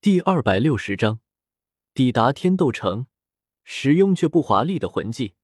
第二百六十章抵达天斗城使用却不华丽的魂技。